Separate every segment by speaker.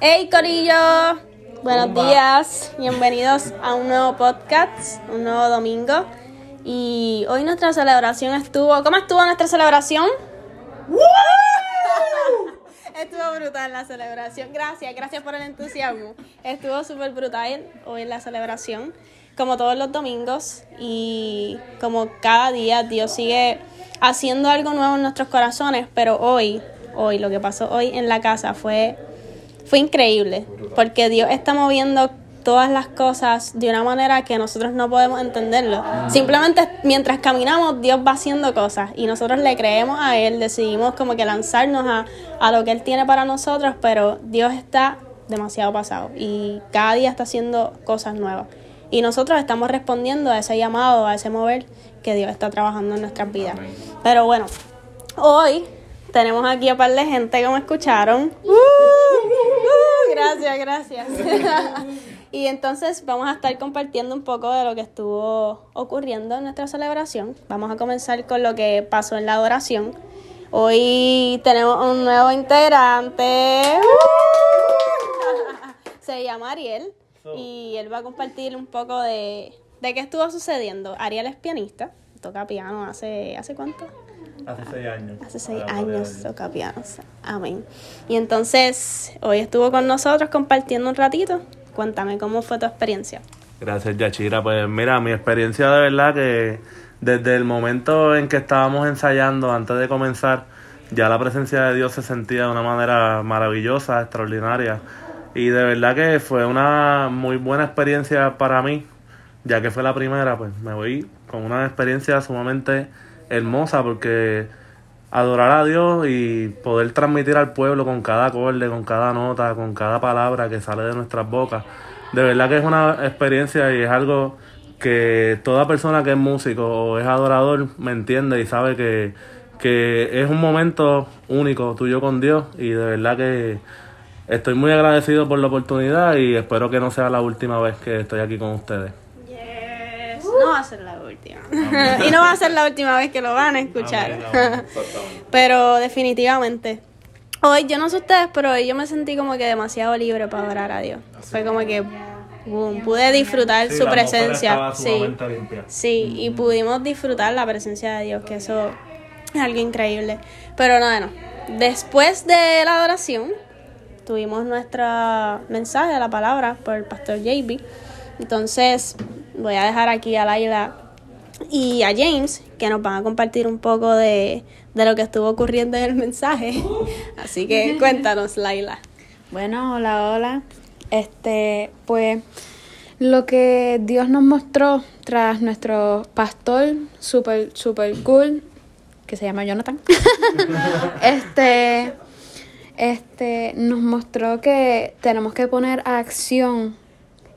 Speaker 1: Hey Corillo, buenos días, bienvenidos a un nuevo podcast, un nuevo domingo. Y hoy nuestra celebración estuvo, ¿cómo estuvo nuestra celebración? Estuvo brutal la celebración, gracias, gracias por el entusiasmo. Estuvo súper brutal hoy la celebración, como todos los domingos. Y como cada día Dios sigue haciendo algo nuevo en nuestros corazones, pero hoy, hoy, lo que pasó hoy en la casa fue, fue increíble, porque Dios está moviendo todas las cosas de una manera que nosotros no podemos entenderlo. Simplemente mientras caminamos, Dios va haciendo cosas y nosotros le creemos a Él, decidimos como que lanzarnos a, a lo que Él tiene para nosotros, pero Dios está demasiado pasado y cada día está haciendo cosas nuevas. Y nosotros estamos respondiendo a ese llamado, a ese mover que Dios está trabajando en nuestras vidas. Pero bueno, hoy tenemos aquí a par de gente, como escucharon. Uh, uh, gracias, gracias. y entonces vamos a estar compartiendo un poco de lo que estuvo ocurriendo en nuestra celebración. Vamos a comenzar con lo que pasó en la adoración. Hoy tenemos un nuevo integrante. Se llama Ariel y él va a compartir un poco de, de qué estuvo sucediendo. Ariel es pianista, toca piano hace, ¿hace cuánto?
Speaker 2: Hace seis años.
Speaker 1: Hace seis años toca piano. Amén. Y entonces hoy estuvo con nosotros compartiendo un ratito. Cuéntame cómo fue tu experiencia.
Speaker 2: Gracias, Yachira. Pues mira, mi experiencia de verdad que desde el momento en que estábamos ensayando, antes de comenzar, ya la presencia de Dios se sentía de una manera maravillosa, extraordinaria. Y de verdad que fue una muy buena experiencia para mí, ya que fue la primera, pues me voy con una experiencia sumamente hermosa porque adorar a Dios y poder transmitir al pueblo con cada acorde, con cada nota, con cada palabra que sale de nuestras bocas. De verdad que es una experiencia y es algo que toda persona que es músico o es adorador me entiende y sabe que, que es un momento único tuyo con Dios y de verdad que estoy muy agradecido por la oportunidad y espero que no sea la última vez que estoy aquí con ustedes.
Speaker 1: Yes. No la. y no va a ser la última vez que lo van a escuchar. pero definitivamente. Hoy, yo no sé ustedes, pero hoy yo me sentí como que demasiado libre para adorar a Dios. Fue como que boom, pude disfrutar
Speaker 2: Sí,
Speaker 1: su presencia. Sí, sí, y pudimos disfrutar la presencia de Dios, que eso es algo increíble. Pero no, no. Después de la adoración, tuvimos nuestro mensaje, la palabra, por el pastor JB. Entonces, voy a dejar aquí a Laila y a James, que nos van a compartir un poco de, de lo que estuvo ocurriendo en el mensaje. Así que cuéntanos, Laila.
Speaker 3: Bueno, hola, hola. Este, pues lo que Dios nos mostró tras nuestro pastor super super cool que se llama Jonathan. este este nos mostró que tenemos que poner a acción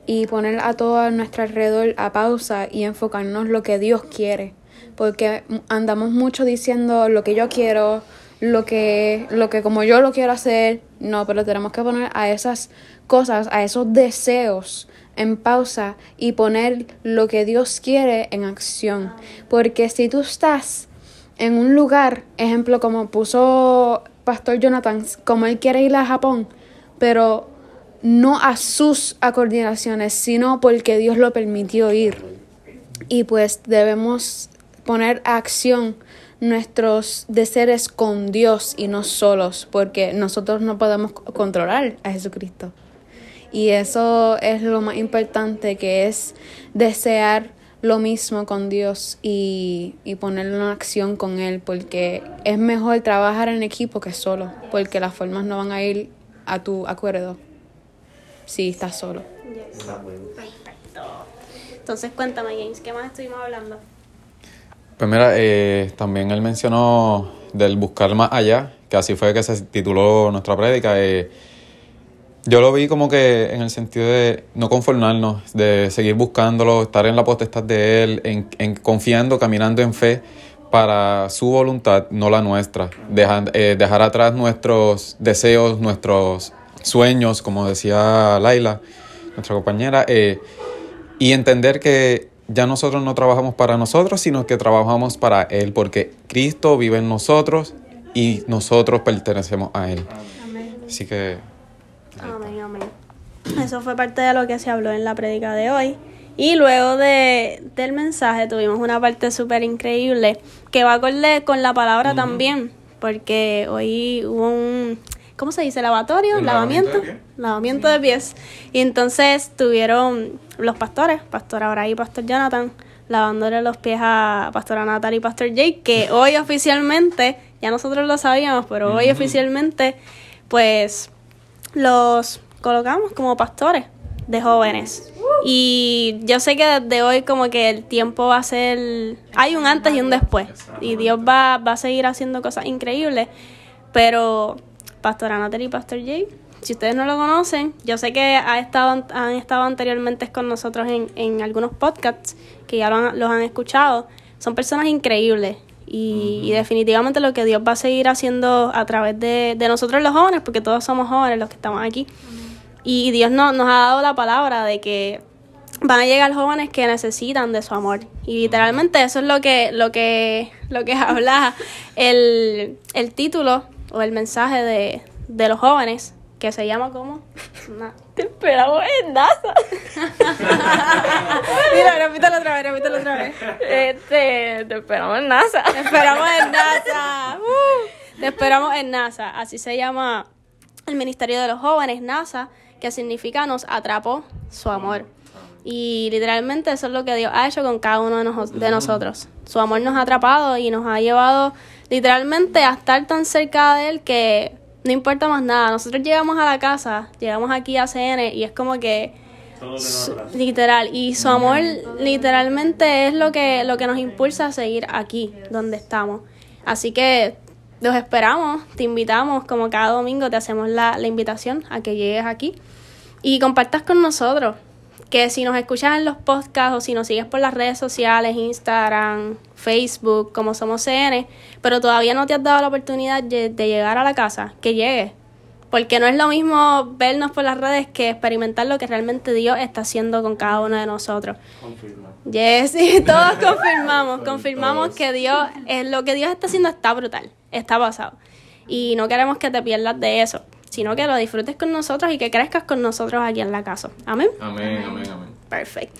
Speaker 3: y poner a todo a nuestro alrededor a pausa y enfocarnos lo que Dios quiere, porque andamos mucho diciendo lo que yo quiero, lo que lo que como yo lo quiero hacer, no, pero tenemos que poner a esas cosas, a esos deseos en pausa y poner lo que Dios quiere en acción, porque si tú estás en un lugar, ejemplo como puso Pastor Jonathan, como él quiere ir a Japón, pero no a sus coordinaciones, sino porque Dios lo permitió ir. Y pues debemos poner a acción nuestros deseos con Dios y no solos, porque nosotros no podemos controlar a Jesucristo. Y eso es lo más importante, que es desear lo mismo con Dios y, y ponerlo en acción con Él, porque es mejor trabajar en equipo que solo, porque las formas no van a ir a tu acuerdo si estás solo.
Speaker 1: Entonces cuéntame, James, ¿qué más estuvimos hablando?
Speaker 4: Pues mira, eh, también él mencionó del buscar más allá, que así fue que se tituló nuestra prédica. eh, yo lo vi como que en el sentido de no conformarnos, de seguir buscándolo, estar en la potestad de Él, en, en confiando, caminando en fe para su voluntad, no la nuestra. Dejar, eh, dejar atrás nuestros deseos, nuestros sueños, como decía Laila, nuestra compañera, eh, y entender que ya nosotros no trabajamos para nosotros, sino que trabajamos para Él, porque Cristo vive en nosotros y nosotros pertenecemos a Él. Así que
Speaker 1: Amén, amén. Eso fue parte de lo que se habló en la prédica de hoy. Y luego de, del mensaje tuvimos una parte súper increíble que va acorde con la palabra también, porque hoy hubo un, ¿cómo se dice? Lavatorio, lavamiento,
Speaker 4: lavamiento de pies.
Speaker 1: lavamiento de pies. Y entonces tuvieron los pastores, Pastor Abraham y Pastor Jonathan, lavándole los pies a Pastora Natalie y Pastor Jake, que hoy oficialmente, ya nosotros lo sabíamos, pero hoy oficialmente, pues los colocamos como pastores de jóvenes. Y yo sé que desde hoy como que el tiempo va a ser... Hay un antes y un después. Y Dios va, va a seguir haciendo cosas increíbles. Pero Pastora Natalie y Pastor Jay, si ustedes no lo conocen, yo sé que ha estado, han estado anteriormente con nosotros en, en algunos podcasts que ya lo han- los han escuchado. Son personas increíbles. Y, y definitivamente lo que Dios va a seguir haciendo a través de, de nosotros los jóvenes, porque todos somos jóvenes los que estamos aquí. Y Dios no- nos ha dado la palabra de que van a llegar jóvenes que necesitan de su amor. Y literalmente eso es lo que, lo que, lo que habla el, el título o el mensaje de, de los jóvenes, que se llama como
Speaker 5: Te esperamos en NASA.
Speaker 1: Mira, repítelo otra vez, repítelo otra vez.
Speaker 5: Este, te esperamos en NASA.
Speaker 1: Te esperamos en NASA. Uh, te esperamos en NASA. Así se llama el Ministerio de los Jóvenes, NASA, que significa nos atrapó su amor. Y literalmente eso es lo que Dios ha hecho con cada uno de, nojo- de nosotros. Su amor nos ha atrapado y nos ha llevado literalmente a estar tan cerca de Él que no importa más nada. Nosotros llegamos a la casa, llegamos aquí a CN y es como que su- literal y su amor literalmente es lo que lo que nos impulsa a seguir aquí donde estamos. Así que los esperamos te invitamos como cada domingo te hacemos la, la invitación a que llegues aquí y compartas con nosotros que si nos escuchas en los podcasts o si nos sigues por las redes sociales, Instagram, Facebook, como somos CN, pero todavía no te has dado la oportunidad de, de llegar a la casa, que llegues. Porque no es lo mismo vernos por las redes que experimentar lo que realmente Dios está haciendo con cada uno de nosotros.
Speaker 2: Confirma.
Speaker 1: Yes, sí, todos confirmamos, confirmamos que Dios, eh, lo que Dios está haciendo está brutal, está pasado. Y no queremos que te pierdas de eso, sino que lo disfrutes con nosotros y que crezcas con nosotros aquí en la casa. Amén.
Speaker 4: Amén, amén, amén.
Speaker 1: Perfecto.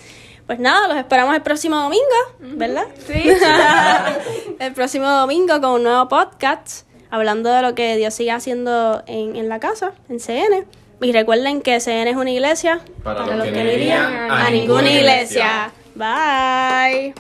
Speaker 1: Pues nada, los esperamos el próximo domingo, ¿verdad?
Speaker 5: Sí.
Speaker 1: el próximo domingo con un nuevo podcast hablando de lo que Dios sigue haciendo en, en la casa, en CN. Y recuerden que CN es una iglesia
Speaker 4: Para los que no irían
Speaker 1: a ninguna iglesia. Bye.